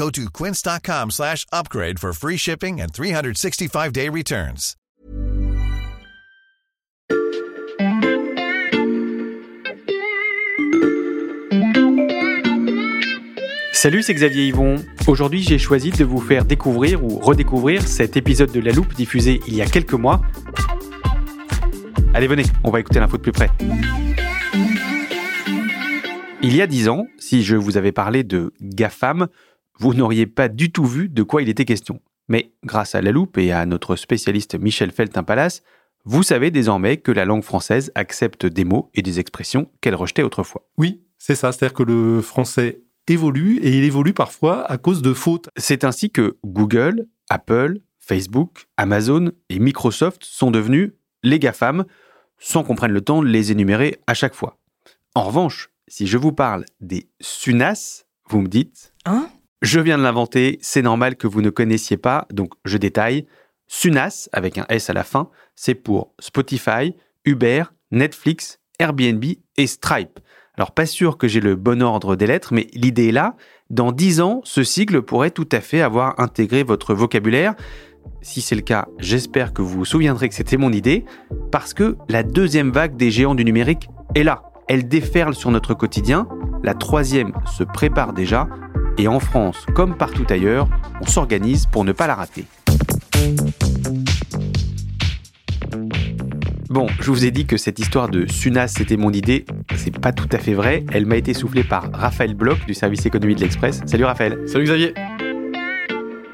Go to quince.com slash upgrade for free shipping and 365-day returns. Salut, c'est Xavier Yvon. Aujourd'hui, j'ai choisi de vous faire découvrir ou redécouvrir cet épisode de La Loupe diffusé il y a quelques mois. Allez, venez, on va écouter l'info de plus près. Il y a dix ans, si je vous avais parlé de GAFAM, vous n'auriez pas du tout vu de quoi il était question. Mais grâce à La Loupe et à notre spécialiste Michel Feltin-Palace, vous savez désormais que la langue française accepte des mots et des expressions qu'elle rejetait autrefois. Oui, c'est ça. C'est-à-dire que le français évolue et il évolue parfois à cause de fautes. C'est ainsi que Google, Apple, Facebook, Amazon et Microsoft sont devenus les GAFAM, sans qu'on prenne le temps de les énumérer à chaque fois. En revanche, si je vous parle des SUNAS, vous me dites Hein? Je viens de l'inventer, c'est normal que vous ne connaissiez pas, donc je détaille. SUNAS, avec un S à la fin, c'est pour Spotify, Uber, Netflix, Airbnb et Stripe. Alors pas sûr que j'ai le bon ordre des lettres, mais l'idée est là. Dans 10 ans, ce sigle pourrait tout à fait avoir intégré votre vocabulaire. Si c'est le cas, j'espère que vous vous souviendrez que c'était mon idée, parce que la deuxième vague des géants du numérique est là. Elle déferle sur notre quotidien, la troisième se prépare déjà, et en France, comme partout ailleurs, on s'organise pour ne pas la rater. Bon, je vous ai dit que cette histoire de Sunas, c'était mon idée. C'est pas tout à fait vrai. Elle m'a été soufflée par Raphaël Bloch du service économie de l'Express. Salut Raphaël. Salut Xavier.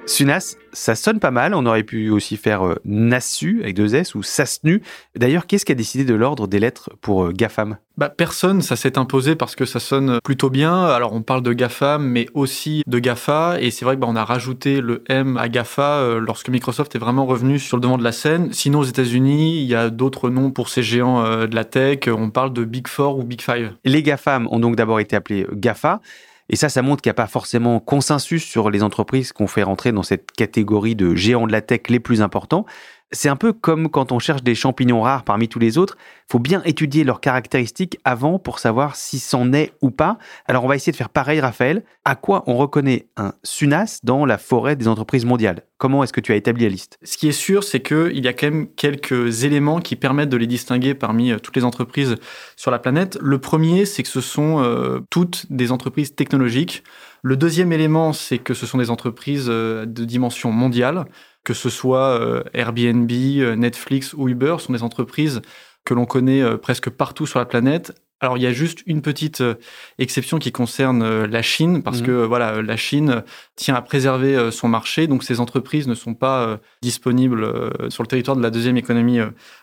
Sunas, ça sonne pas mal. On aurait pu aussi faire euh, Nassu avec deux S ou Sasnu. D'ailleurs, qu'est-ce qui a décidé de l'ordre des lettres pour euh, GAFAM? Bah, personne, ça s'est imposé parce que ça sonne plutôt bien. Alors, on parle de GAFAM, mais aussi de GAFA. Et c'est vrai que bah, on a rajouté le M à GAFA euh, lorsque Microsoft est vraiment revenu sur le devant de la scène. Sinon, aux États-Unis, il y a d'autres noms pour ces géants euh, de la tech. On parle de Big Four ou Big Five. Les GAFAM ont donc d'abord été appelés GAFA. Et ça, ça montre qu'il n'y a pas forcément consensus sur les entreprises qu'on fait rentrer dans cette catégorie de géants de la tech les plus importants. C'est un peu comme quand on cherche des champignons rares parmi tous les autres. Il faut bien étudier leurs caractéristiques avant pour savoir si c'en est ou pas. Alors on va essayer de faire pareil, Raphaël. À quoi on reconnaît un SUNAS dans la forêt des entreprises mondiales? Comment est-ce que tu as établi la liste? Ce qui est sûr, c'est qu'il y a quand même quelques éléments qui permettent de les distinguer parmi euh, toutes les entreprises sur la planète. Le premier, c'est que ce sont euh, toutes des entreprises technologiques. Le deuxième élément, c'est que ce sont des entreprises euh, de dimension mondiale, que ce soit euh, Airbnb, euh, Netflix ou Uber, sont des entreprises que l'on connaît euh, presque partout sur la planète. Alors il y a juste une petite euh, exception qui concerne euh, la Chine parce Mhm. que euh, voilà la Chine tient à préserver son marché donc ces entreprises ne sont pas disponibles sur le territoire de la deuxième économie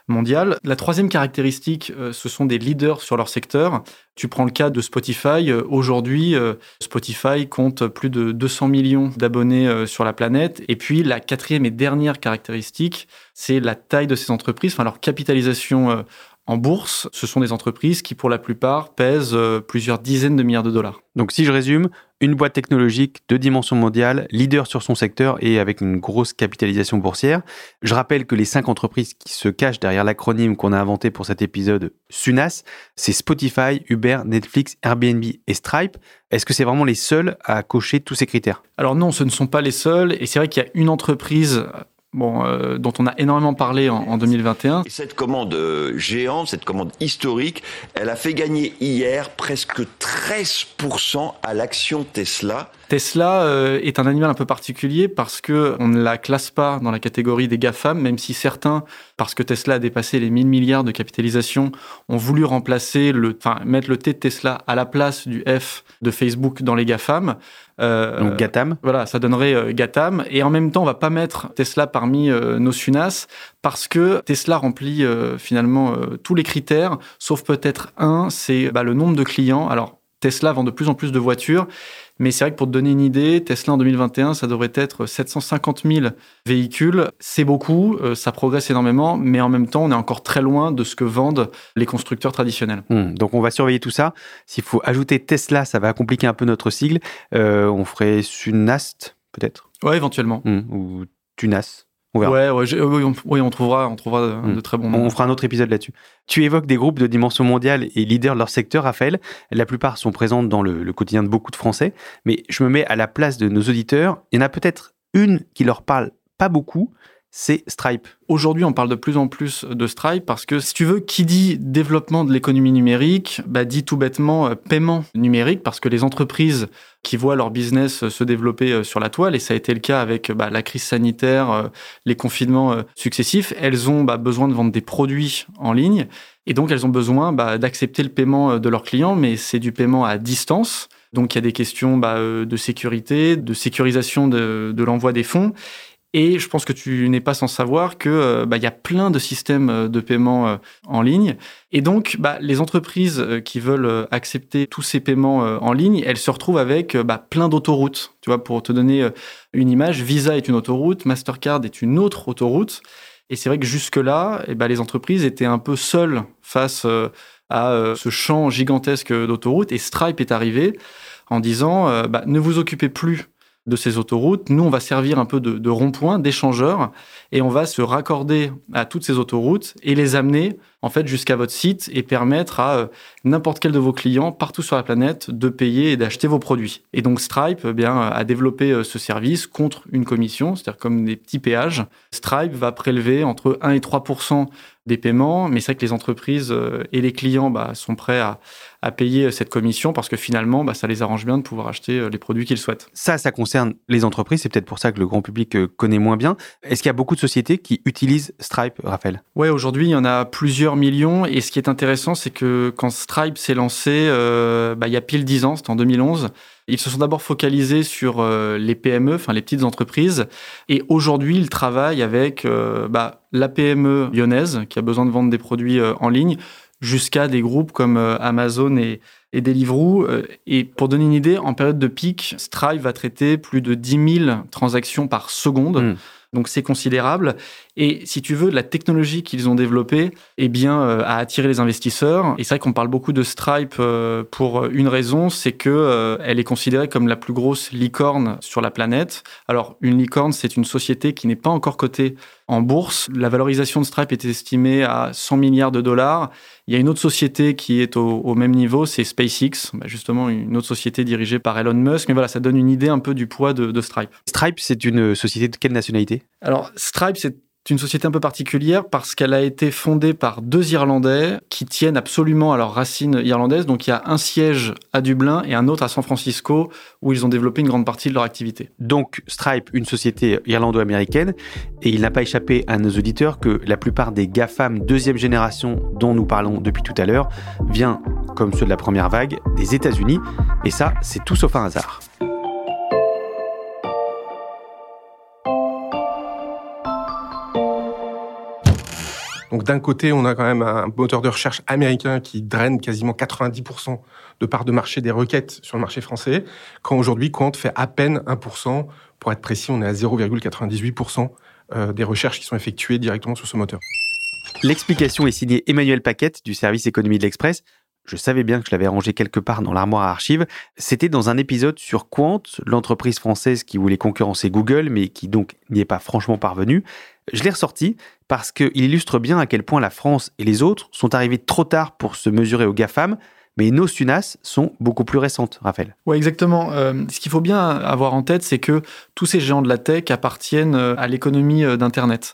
mondiale. La troisième caractéristique ce sont des leaders sur leur secteur. Tu prends le cas de Spotify aujourd'hui Spotify compte plus de 200 millions d'abonnés sur la planète et puis la quatrième et dernière caractéristique c'est la taille de ces entreprises enfin leur capitalisation en bourse, ce sont des entreprises qui, pour la plupart, pèsent euh, plusieurs dizaines de milliards de dollars. Donc si je résume, une boîte technologique de dimension mondiale, leader sur son secteur et avec une grosse capitalisation boursière. Je rappelle que les cinq entreprises qui se cachent derrière l'acronyme qu'on a inventé pour cet épisode SUNAS, c'est Spotify, Uber, Netflix, Airbnb et Stripe. Est-ce que c'est vraiment les seuls à cocher tous ces critères? Alors non, ce ne sont pas les seuls, et c'est vrai qu'il y a une entreprise bon, euh, dont on a énormément parlé en, en 2021. Et cette commande euh, géante, cette commande historique, elle a fait gagner hier presque 13% à l'action Tesla. Tesla euh, est un animal un peu particulier parce que on ne la classe pas dans la catégorie des GAFAM, même si certains, parce que Tesla a dépassé les 1000 milliards de capitalisation, ont voulu remplacer le, enfin, mettre le T de Tesla à la place du F de Facebook dans les GAFAM. Euh, Donc Gatam. Voilà, ça donnerait euh, Gatam. Et en même temps, on va pas mettre Tesla parmi nos SUNAS parce que Tesla remplit finalement tous les critères, sauf peut-être un, c'est bah, le nombre de clients. Alors Tesla vend de plus en plus de voitures, mais c'est vrai que pour te donner une idée, Tesla en 2021, ça devrait être 750 000 véhicules. C'est beaucoup, euh, ça progresse énormément, mais en même temps, on est encore très loin de ce que vendent les constructeurs traditionnels. Hmm, donc on va surveiller tout ça. S'il faut ajouter Tesla, ça va compliquer un peu notre sigle. Euh, on ferait Sunast, peut-être? Ouais, éventuellement. Hmm, Ou Tunas. On verra. Ouais, ouais, j'ai- oui, on, oui, on trouvera, on trouvera de, Hmm. très bons noms. On fera un autre épisode là-dessus. Tu évoques des groupes de dimension mondiale et leaders de leur secteur, Raphaël. La plupart sont présents dans le, le quotidien de beaucoup de Français. Mais je me mets à la place de nos auditeurs. Il y en a peut-être une qui leur parle pas beaucoup. C'est Stripe. Aujourd'hui, on parle de plus en plus de Stripe parce que, si tu veux, qui dit développement de l'économie numérique, bah, dit tout bêtement euh, paiement numérique parce que les entreprises qui voient leur business euh, se développer euh, sur la toile, et ça a été le cas avec bah, la crise sanitaire, les confinements successifs, elles ont bah, besoin de vendre des produits en ligne et donc elles ont besoin bah, d'accepter le paiement de leurs clients, mais c'est du paiement à distance. Donc il y a des questions bah, de sécurité, de sécurisation de l'envoi des fonds. Et je pense que tu n'es pas sans savoir que euh, bah, y a plein de systèmes euh, de paiement euh, en ligne. Et donc, bah, les entreprises qui veulent accepter tous ces paiements en ligne, elles se retrouvent avec bah, plein d'autoroutes. Tu vois, pour te donner une image, Visa est une autoroute, Mastercard est une autre autoroute. Et c'est vrai que jusque-là, eh ben, les entreprises étaient un peu seules face à ce champ gigantesque d'autoroutes. Et Stripe est arrivé en disant, bah, ne vous occupez plus de ces autoroutes. Nous, on va servir un peu de, rond-point, d'échangeur, et on va se raccorder à toutes ces autoroutes et les amener en fait jusqu'à votre site et permettre à euh, n'importe quel de vos clients partout sur la planète de payer et d'acheter vos produits. Et donc Stripe eh bien a développé euh, ce service contre une commission, c'est-à-dire comme des petits péages. Stripe va prélever entre 1 et 3 des paiements, mais c'est vrai que les entreprises euh, et les clients bah, sont prêts à, à payer cette commission parce que finalement, bah, ça les arrange bien de pouvoir acheter euh, les produits qu'ils souhaitent. Ça, ça concerne les entreprises. C'est peut-être pour ça que le grand public euh, connaît moins bien. Est-ce qu'il y a beaucoup de sociétés qui utilisent Stripe, Raphaël? Ouais, aujourd'hui, il y en a plusieurs millions. Et ce qui est intéressant, c'est que quand Stripe s'est lancé, euh, bah, il y a pile 10 ans, c'était en 2011, ils se sont d'abord focalisés sur euh, les PME, enfin les petites entreprises. Et aujourd'hui, ils travaillent avec euh, bah, la PME lyonnaise qui a besoin de vendre des produits euh, en ligne jusqu'à des groupes comme euh, Amazon et, et Deliveroo. Euh, Et pour donner une idée, en période de pic, Stripe va traiter plus de 10 000 transactions par seconde. Mm. Donc c'est considérable. Et si tu veux, la technologie qu'ils ont développée eh bien, euh, a attiré les investisseurs. Et c'est vrai qu'on parle beaucoup de Stripe euh, pour une raison, c'est que euh, elle est considérée comme la plus grosse licorne sur la planète. Alors une licorne, c'est une société qui n'est pas encore cotée en bourse. La valorisation de Stripe est estimée à 100 milliards de dollars. Il y a une autre société qui est au, au même niveau, c'est SpaceX, bah, justement une autre société dirigée par Elon Musk. Mais voilà, ça donne une idée un peu du poids de, de Stripe. Stripe, c'est une société de quelle nationalité? Alors, Stripe, c'est une société un peu particulière parce qu'elle a été fondée par deux Irlandais qui tiennent absolument à leurs racines irlandaises. Donc, il y a un siège à Dublin et un autre à San Francisco où ils ont développé une grande partie de leur activité. Donc Stripe, une société irlando-américaine, et il n'a pas échappé à nos auditeurs que la plupart des GAFAM deuxième génération dont nous parlons depuis tout à l'heure vient, comme ceux de la première vague, des États-Unis, et ça, c'est tout sauf un hasard. Donc d'un côté, on a quand même un moteur de recherche américain qui draine quasiment 90% de part de marché des requêtes sur le marché français, quand aujourd'hui Quant fait à peine 1%. Pour être précis, on est à 0,98% euh, des recherches qui sont effectuées directement sur ce moteur. L'explication est signée Emmanuel Paquette du service économie de l'Express. Je savais bien que je l'avais rangé quelque part dans l'armoire à archives. C'était dans un épisode sur Quant, l'entreprise française qui voulait concurrencer Google, mais qui donc n'y est pas franchement parvenue. Je l'ai ressorti parce qu'il illustre bien à quel point la France et les autres sont arrivés trop tard pour se mesurer aux GAFAM, mais nos SUNAS sont beaucoup plus récentes, Raphaël. Oui, exactement. Euh, ce qu'il faut bien avoir en tête, c'est que tous ces géants de la tech appartiennent euh, à l'économie euh, d'Internet.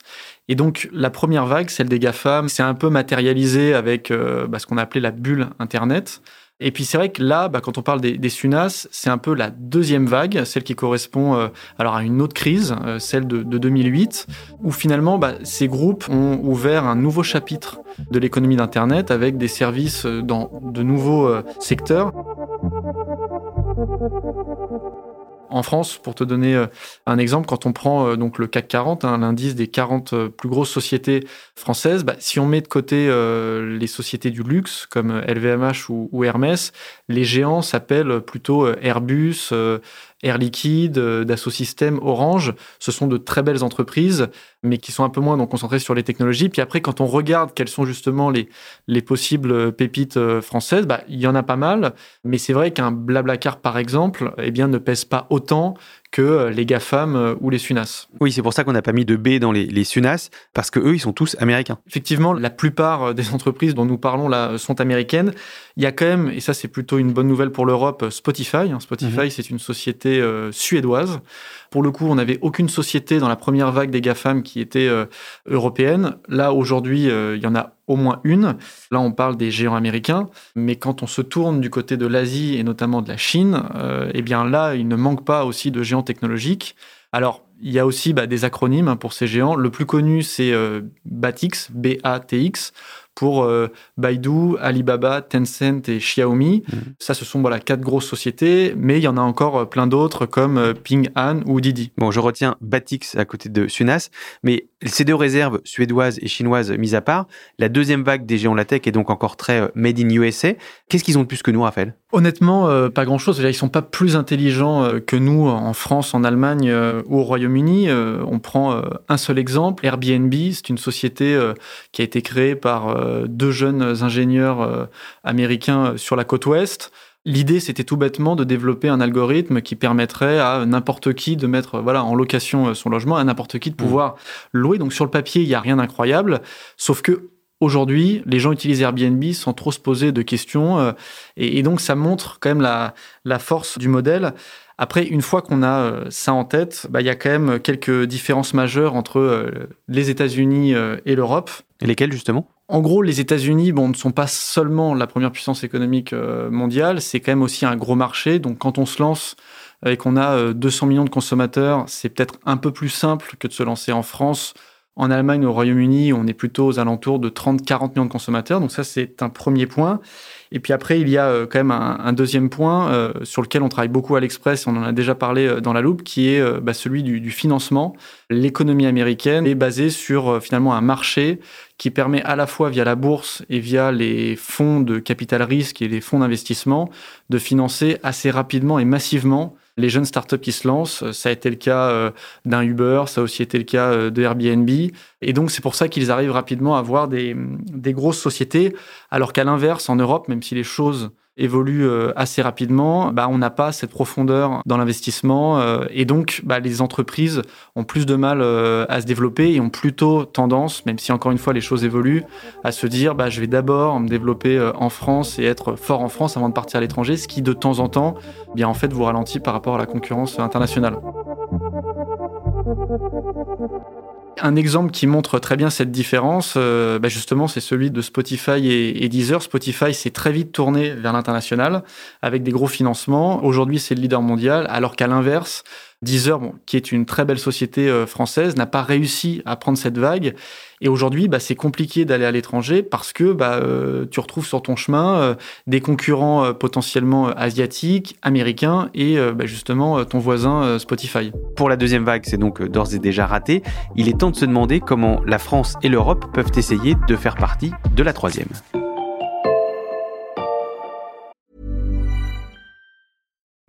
Et donc, la première vague, celle des GAFAM, c'est un peu matérialisé avec bah, ce qu'on a appelé la bulle Internet. Et puis c'est vrai que là, bah, quand on parle des, SUNAS, c'est un peu la deuxième vague, celle qui correspond euh, alors à une autre crise, euh, celle de, 2008, où finalement bah, ces groupes ont ouvert un nouveau chapitre de l'économie d'Internet avec des services euh, dans de nouveaux secteurs. En France, pour te donner euh, un exemple, quand on prend euh, donc le CAC 40, hein, l'indice des 40 euh, plus grosses sociétés françaises, bah, si on met de côté les sociétés du luxe comme LVMH ou, ou Hermès, les géants s'appellent plutôt Airbus, Air Liquide, euh, Dassault Systèmes, Orange, ce sont de très belles entreprises, mais qui sont un peu moins donc, concentrées sur les technologies. Puis après, quand on regarde quelles sont justement les, les possibles pépites euh, françaises, bah, il y en a pas mal, mais c'est vrai qu'un Blablacar, par exemple, eh bien, ne pèse pas autant que euh, les GAFAM euh, ou les SUNAS. Oui, c'est pour ça qu'on n'a pas mis de B dans les, les SUNAS, parce que eux, ils sont tous américains. Effectivement, la plupart euh, des entreprises dont nous parlons là sont américaines. Il y a quand même, et ça c'est plutôt une bonne nouvelle pour l'Europe, Spotify. Hein. Spotify, mhm. c'est une société suédoise. Pour le coup, on n'avait aucune société dans la première vague des GAFAM qui était européenne. Là, aujourd'hui, il y en a au moins une. Là, on parle des géants américains, mais quand on se tourne du côté de l'Asie et notamment de la Chine, euh, eh bien là, il ne manque pas aussi de géants technologiques. Alors, il y a aussi bah, des acronymes hein, pour ces géants. Le plus connu, c'est euh, BATX, B-A-T-X, pour euh, Baidu, Alibaba, Tencent et Xiaomi. Mmh. Ça, ce sont voilà, quatre grosses sociétés, mais il y en a encore euh, plein d'autres comme euh, Ping An ou Didi. Bon, je retiens Batix à côté de Sunas, mais ces deux réserves suédoises et chinoises mises à part, la deuxième vague des géants de la tech est donc encore très made in USA. Qu'est-ce qu'ils ont de plus que nous, Raphaël? Honnêtement, pas grand-chose. Ils sont pas plus intelligents que nous en France, en Allemagne ou au Royaume-Uni. on prend un seul exemple. Airbnb, c'est une société qui a été créée par deux jeunes ingénieurs euh, américains euh, sur la côte ouest. L'idée, c'était tout bêtement de développer un algorithme qui permettrait à n'importe qui de mettre voilà, en location euh, son logement, à n'importe qui de mmh. pouvoir louer. Donc sur le papier, il n'y a rien d'incroyable, sauf que Aujourd'hui, les gens utilisent Airbnb sans trop se poser de questions. et, donc, ça montre quand même la, la force du modèle. Après, une fois qu'on a ça en tête, bah, il y a quand même quelques différences majeures entre les États-Unis et l'Europe. Et lesquelles, justement? En gros, les États-Unis bon, ne sont pas seulement la première puissance économique euh, mondiale, c'est quand même aussi un gros marché. Donc quand on se lance et qu'on a 200 euh, millions de consommateurs, c'est peut-être un peu plus simple que de se lancer en France. En Allemagne, au Royaume-Uni, on est plutôt aux alentours de 30-40 millions de consommateurs. Donc ça, c'est un premier point. Et puis après, il y a euh, quand même un, deuxième point euh, sur lequel on travaille beaucoup à l'Express, on en a déjà parlé euh, dans la loupe, qui est bah, celui du, financement. L'économie américaine est basée sur finalement un marché qui permet à la fois via la bourse et via les fonds de capital risque et les fonds d'investissement de financer assez rapidement et massivement les jeunes startups qui se lancent. Ça a été le cas euh, d'un Uber, ça a aussi été le cas euh, de Airbnb. Et donc, c'est pour ça qu'ils arrivent rapidement à avoir des, des grosses sociétés, alors qu'à l'inverse, en Europe, même si les choses évolue euh, assez rapidement, bah, on n'a pas cette profondeur dans l'investissement euh, et donc bah, les entreprises ont plus de mal euh, à se développer et ont plutôt tendance, même si encore une fois les choses évoluent, à se dire bah, je vais d'abord me développer en France et être fort en France avant de partir à l'étranger, ce qui de temps en temps, bien en fait vous ralentit par rapport à la concurrence internationale. Un exemple qui montre très bien cette différence, euh, bah, justement, c'est celui de Spotify et, Deezer. Spotify s'est très vite tourné vers l'international avec des gros financements. Aujourd'hui, c'est le leader mondial, alors qu'à l'inverse, Deezer, qui est une très belle société euh, française, n'a pas réussi à prendre cette vague. Et aujourd'hui, bah, c'est compliqué d'aller à l'étranger parce que bah, euh, tu retrouves sur ton chemin euh, des concurrents potentiellement asiatiques, américains et bah, justement ton voisin Spotify. Pour la deuxième vague, c'est donc d'ores et déjà raté. Il est temps de se demander comment la France et l'Europe peuvent essayer de faire partie de la troisième.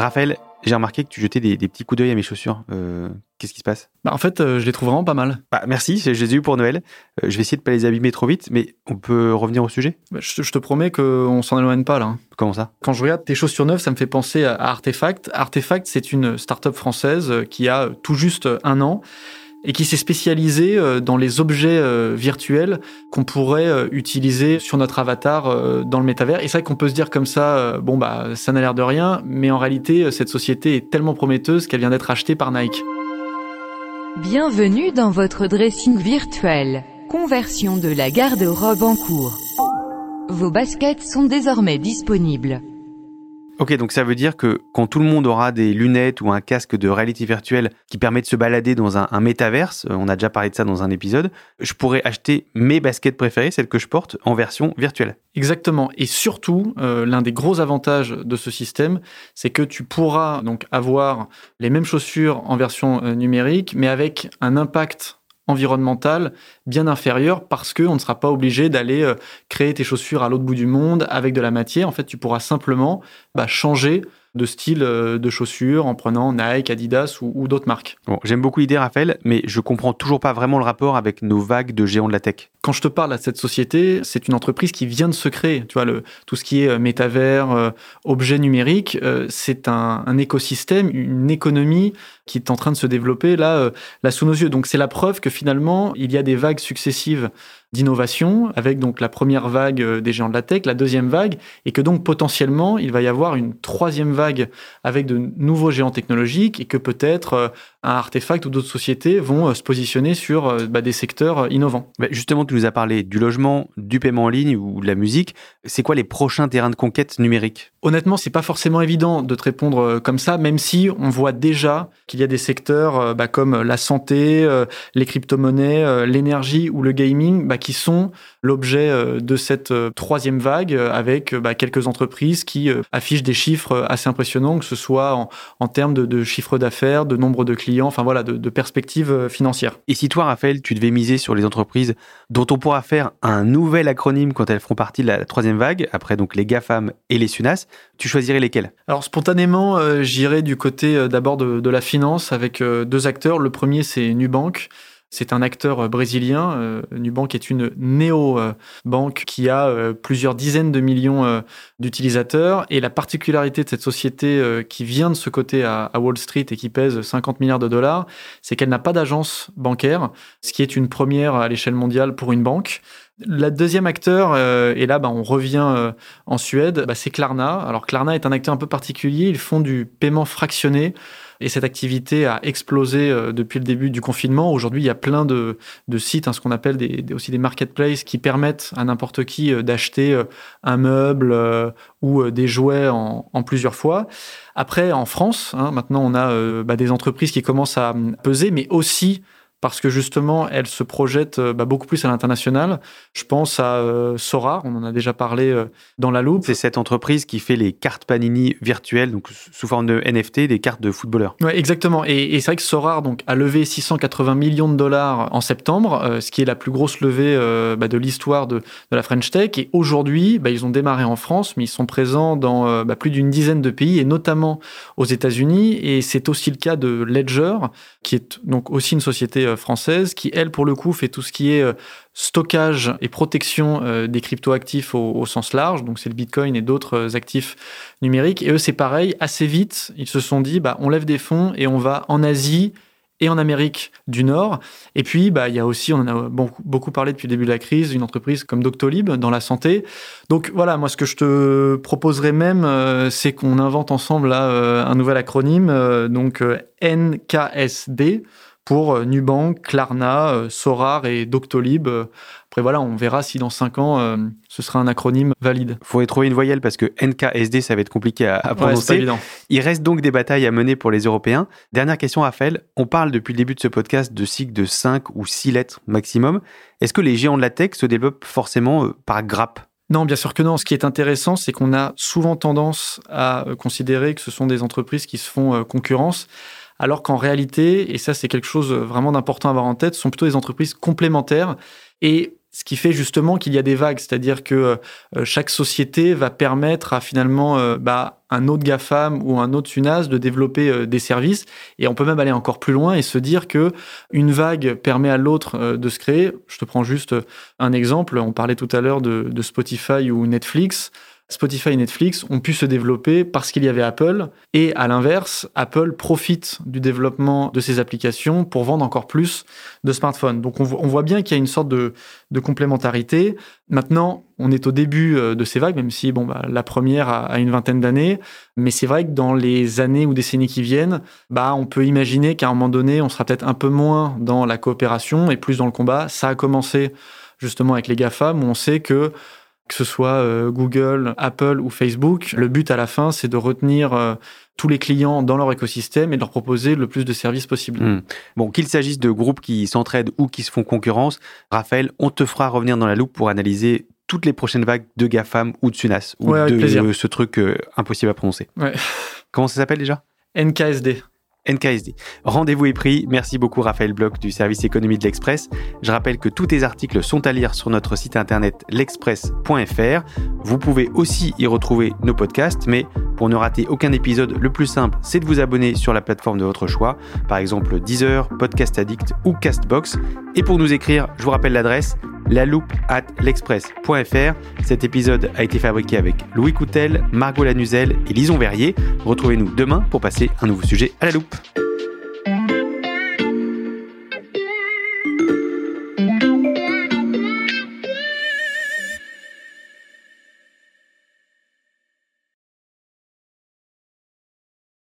Raphaël, j'ai remarqué que tu jetais des, des petits coups d'œil à mes chaussures. Euh, Qu'est-ce qui se passe? Bah, en fait, euh, je les trouve vraiment pas mal. bah, Merci, je les ai eu pour Noël. Euh, je vais essayer de pas les abîmer trop vite, mais on peut revenir au sujet? Bah, Je, te- je te promets qu'on s'en éloigne pas là. hein. Comment ça? Quand je regarde tes chaussures neuves, ça me fait penser à Artefact. Artefact, c'est une start-up française qui a tout juste un an et qui s'est spécialisée euh, dans les objets euh, virtuels qu'on pourrait euh, utiliser sur notre avatar dans le métavers. Et c'est vrai qu'on peut se dire comme ça, bon bah ça n'a l'air de rien, mais en réalité, cette société est tellement prometteuse qu'elle vient d'être achetée par Nike. Bienvenue dans votre dressing virtuel. Conversion de la garde-robe en cours. Vos baskets sont désormais disponibles. Ok, donc ça veut dire que quand tout le monde aura des lunettes ou un casque de réalité virtuelle qui permet de se balader dans un, métaverse, euh, on a déjà parlé de ça dans un épisode, je pourrais acheter mes baskets préférées, celles que je porte, en version virtuelle. Exactement. Et surtout, euh, l'un des gros avantages de ce système, c'est que tu pourras donc avoir les mêmes chaussures en version euh, numérique, mais avec un impact environnemental bien inférieur parce que on ne sera pas obligé d'aller euh, créer tes chaussures à l'autre bout du monde avec de la matière. En fait, tu pourras simplement bah, changer de style euh, de chaussures en prenant Nike, Adidas ou, ou d'autres marques. Bon, j'aime beaucoup l'idée, Raphaël, mais je comprends toujours pas vraiment le rapport avec nos vagues de géants de la tech. Quand je te parle de cette société, c'est une entreprise qui vient de se créer. Tu vois, le, tout ce qui est euh, métavers, euh, objets numériques, euh, c'est un, un écosystème, une économie qui est en train de se développer là, euh, là sous nos yeux. Donc c'est la preuve que finalement, il y a des vagues successives d'innovation, avec donc la première vague euh, des géants de la tech, la deuxième vague, et que donc potentiellement, il va y avoir une troisième vague avec de nouveaux géants technologiques, et que peut-être euh, un artefact ou d'autres sociétés vont euh, se positionner sur euh, bah, des secteurs euh, innovants. Bah, justement, tu nous as parlé du logement, du paiement en ligne ou de la musique. C'est quoi les prochains terrains de conquête numérique Honnêtement, c'est pas forcément évident de te répondre comme ça, même si on voit déjà qu'il y a des secteurs bah, comme la santé, les crypto-monnaies, l'énergie ou le gaming bah, qui sont l'objet de cette troisième vague avec quelques entreprises qui affichent des chiffres assez impressionnants, que ce soit en, en termes de, de chiffre d'affaires, de nombre de clients, enfin voilà, de, de perspectives euh, financières. Et si toi, Raphaël, tu devais miser sur les entreprises dont on pourra faire un nouvel acronyme quand elles feront partie de la troisième vague, après donc les GAFAM et les SUNAS, tu choisirais lesquels Alors spontanément, euh, j'irai du côté euh, d'abord de, de la finance avec euh, deux acteurs. Le premier, c'est Nubank. C'est un acteur euh, brésilien. Euh, Nubank est une néo-banque qui a euh, plusieurs dizaines de millions euh, d'utilisateurs. Et la particularité de cette société euh, qui vient de ce côté à Wall Street et qui pèse 50 milliards de dollars, c'est qu'elle n'a pas d'agence bancaire, ce qui est une première à l'échelle mondiale pour une banque. La deuxième acteur, euh, et là bah, on revient euh, en Suède, bah, c'est Klarna. Alors Klarna est un acteur un peu particulier, ils font du paiement fractionné. Et cette activité a explosé euh, depuis le début du confinement. Aujourd'hui, il y a plein de, sites, hein, ce qu'on appelle aussi des marketplaces, qui permettent à n'importe qui d'acheter un meuble ou des jouets en, plusieurs fois. Après, en France, hein, maintenant, on a bah, des entreprises qui commencent à hum, peser, mais aussi parce que justement, elles se projettent euh, bah, beaucoup plus à l'international. Je pense à euh, Sora, on en a déjà parlé euh, dans la loupe. C'est cette entreprise qui fait les cartes Panini virtuelles, donc sous forme de NFT, des cartes de footballeurs. Ouais, exactement. Et, et c'est vrai que Sorar donc, a levé 680 millions de dollars en septembre, euh, ce qui est la plus grosse levée bah, de l'histoire de, de la French Tech. Et aujourd'hui, bah, ils ont démarré en France, mais ils sont présents dans plus d'une dizaine de pays, et notamment aux États-Unis. Et c'est aussi le cas de Ledger, qui est donc aussi une société euh, française, qui, elle, pour le coup, fait tout ce qui est euh, stockage et protection euh, des cryptoactifs au, sens large. Donc, c'est le Bitcoin et d'autres actifs numériques. Et eux, c'est pareil. Assez vite, ils se sont dit, bah, on lève des fonds et on va en Asie et en Amérique du Nord. Et puis, bah, il y a aussi, on en a beaucoup, parlé depuis le début de la crise, une entreprise comme Doctolib dans la santé. Donc voilà, moi, ce que je te proposerais même, c'est qu'on invente ensemble là, un nouvel acronyme, donc NKSD pour Nubank, Klarna, Sorar et Doctolib. Après voilà, on verra si dans 5 ans ce sera un acronyme valide. Faut y trouver une voyelle parce que NKSD ça va être compliqué à, prononcer. Il reste donc des batailles à mener pour les Européens. Dernière question Raphaël, on parle depuis le début de ce podcast de cycles de 5 ou 6 lettres maximum. Est-ce que les géants de la tech se développent forcément par grappe non, bien sûr que non. Ce qui est intéressant, c'est qu'on a souvent tendance à euh, considérer que ce sont des entreprises qui se font euh, concurrence, alors qu'en réalité, et ça c'est quelque chose euh, vraiment d'important à avoir en tête, sont plutôt des entreprises complémentaires. Et ce qui fait justement qu'il y a des vagues, c'est-à-dire que euh, chaque société va permettre à finalement euh, bah, un autre GAFAM ou un autre SUNAS de développer des services. Et on peut même aller encore plus loin et se dire que une vague permet à l'autre de se créer. Je te prends juste un exemple. On parlait tout à l'heure de Spotify ou Netflix. Spotify et Netflix ont pu se développer parce qu'il y avait Apple. Et à l'inverse, Apple profite du développement de ces applications pour vendre encore plus de smartphones. Donc on, voit bien qu'il y a une sorte de, complémentarité. Maintenant, on est au début euh, de ces vagues, même si bon, bah, la première a, une vingtaine d'années. Mais c'est vrai que dans les années ou décennies qui viennent, bah, on peut imaginer qu'à un moment donné, on sera peut-être un peu moins dans la coopération et plus dans le combat. Ça a commencé justement avec les GAFAM, où on sait que que ce soit euh, Google, Apple ou Facebook, le but à la fin, c'est de retenir euh, tous les clients dans leur écosystème et de leur proposer le plus de services possible. Hmm. Bon, qu'il s'agisse de groupes qui s'entraident ou qui se font concurrence, Raphaël, on te fera revenir dans la loupe pour analyser toutes les prochaines vagues de GAFAM ou de Sunas, ou de ce truc euh, impossible à prononcer. Comment ça s'appelle déjà? NKSD. NKSD. Rendez-vous est pris. Merci beaucoup Raphaël Bloch du service économie de l'Express. Je rappelle que tous tes articles sont à lire sur notre site internet l'express.fr. Vous pouvez aussi y retrouver nos podcasts, mais pour ne rater aucun épisode, le plus simple, c'est de vous abonner sur la plateforme de votre choix, par exemple Deezer, Podcast Addict ou Castbox. Et pour nous écrire, je vous rappelle l'adresse la loupe at l'express.fr. Cet épisode a été fabriqué avec Louis Coutel, Margot Lanuzel et Lison Verrier. Retrouvez-nous demain pour passer un nouveau sujet à la loupe.